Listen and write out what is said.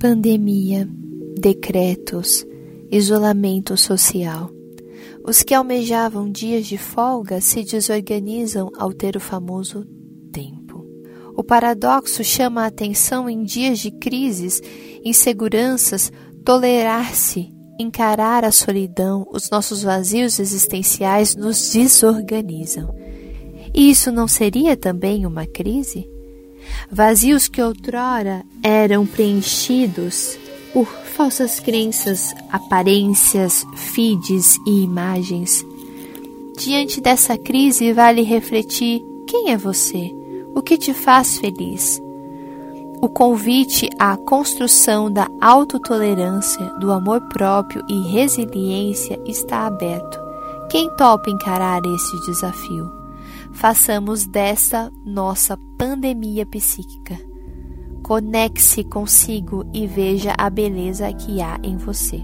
Pandemia, decretos, isolamento social. Os que almejavam dias de folga se desorganizam ao ter o famoso tempo. O paradoxo chama a atenção em dias de crises, inseguranças, tolerar-se, encarar a solidão, os nossos vazios existenciais nos desorganizam. E isso não seria também uma crise? Vazios que outrora eram preenchidos por falsas crenças, aparências, feeds e imagens. Diante dessa crise, vale refletir: quem é você? O que te faz feliz? O convite à construção da autotolerância, do amor próprio e resiliência está aberto. Quem topa encarar esse desafio? Façamos dessa nossa pandemia psíquica Conecte-se consigo e veja a beleza que há em você.